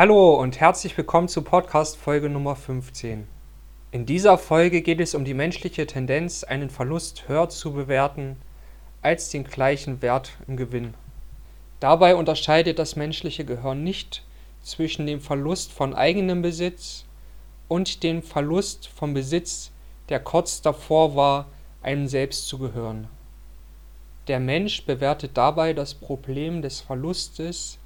Hallo und herzlich willkommen zu Podcast Folge Nummer 15. In dieser Folge geht es um die menschliche Tendenz, einen Verlust höher zu bewerten als den gleichen Wert im Gewinn. Dabei unterscheidet das menschliche Gehirn nicht zwischen dem Verlust von eigenem Besitz und dem Verlust vom Besitz, der kurz davor war, einem selbst zu gehören. Der Mensch bewertet dabei das Problem des Verlustes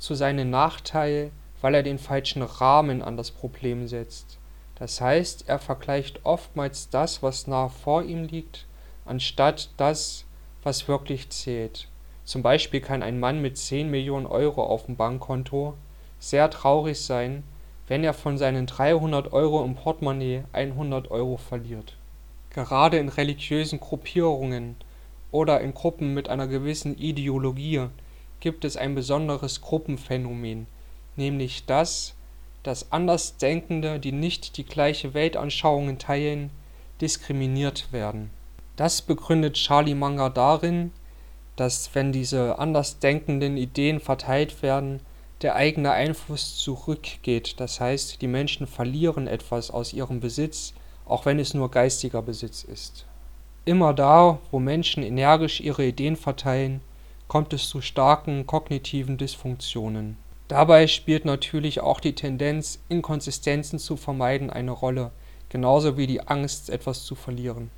zu seinem Nachteil, weil er den falschen Rahmen an das Problem setzt. Das heißt, er vergleicht oftmals das, was nah vor ihm liegt, anstatt das, was wirklich zählt. Zum Beispiel kann ein Mann mit 10 Millionen Euro auf dem Bankkonto sehr traurig sein, wenn er von seinen 300 Euro im Portemonnaie 100 Euro verliert. Gerade in religiösen Gruppierungen oder in Gruppen mit einer gewissen Ideologie gibt es ein besonderes Gruppenphänomen, nämlich das, dass Andersdenkende, die nicht die gleiche Weltanschauungen teilen, diskriminiert werden. Das begründet Charlie Munger darin, dass wenn diese andersdenkenden Ideen verteilt werden, der eigene Einfluss zurückgeht, das heißt, die Menschen verlieren etwas aus ihrem Besitz, auch wenn es nur geistiger Besitz ist. Immer da, wo Menschen energisch ihre Ideen verteilen, kommt es zu starken kognitiven Dysfunktionen. Dabei spielt natürlich auch die Tendenz, Inkonsistenzen zu vermeiden, eine Rolle, genauso wie die Angst, etwas zu verlieren.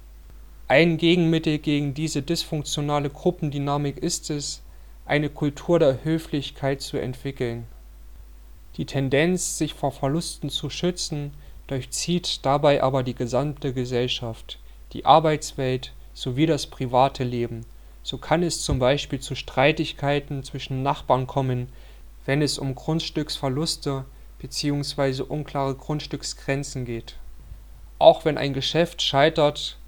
Ein Gegenmittel gegen diese dysfunktionale Gruppendynamik ist es, eine Kultur der Höflichkeit zu entwickeln. Die Tendenz, sich vor Verlusten zu schützen, durchzieht dabei aber die gesamte Gesellschaft, die Arbeitswelt sowie das private Leben so kann es zum Beispiel zu Streitigkeiten zwischen Nachbarn kommen, wenn es um Grundstücksverluste bzw. unklare Grundstücksgrenzen geht. Auch wenn ein Geschäft scheitert,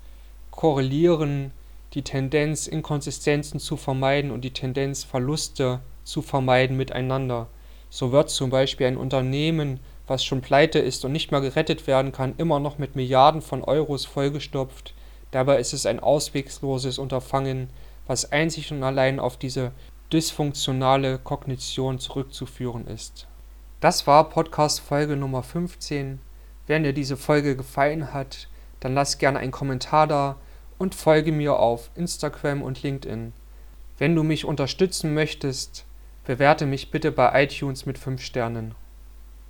korrelieren die Tendenz, Inkonsistenzen zu vermeiden und die Tendenz, Verluste zu vermeiden miteinander. So wird zum Beispiel ein Unternehmen, was schon pleite ist und nicht mehr gerettet werden kann, immer noch mit Milliarden von Euros vollgestopft. Dabei ist es ein auswegsloses Unterfangen, was einzig und allein auf diese dysfunktionale Kognition zurückzuführen ist. Das war Podcast Folge Nummer 15. Wenn dir diese Folge gefallen hat, dann lass gerne einen Kommentar da und folge mir auf Instagram und LinkedIn. Wenn du mich unterstützen möchtest, bewerte mich bitte bei iTunes mit 5 Sternen.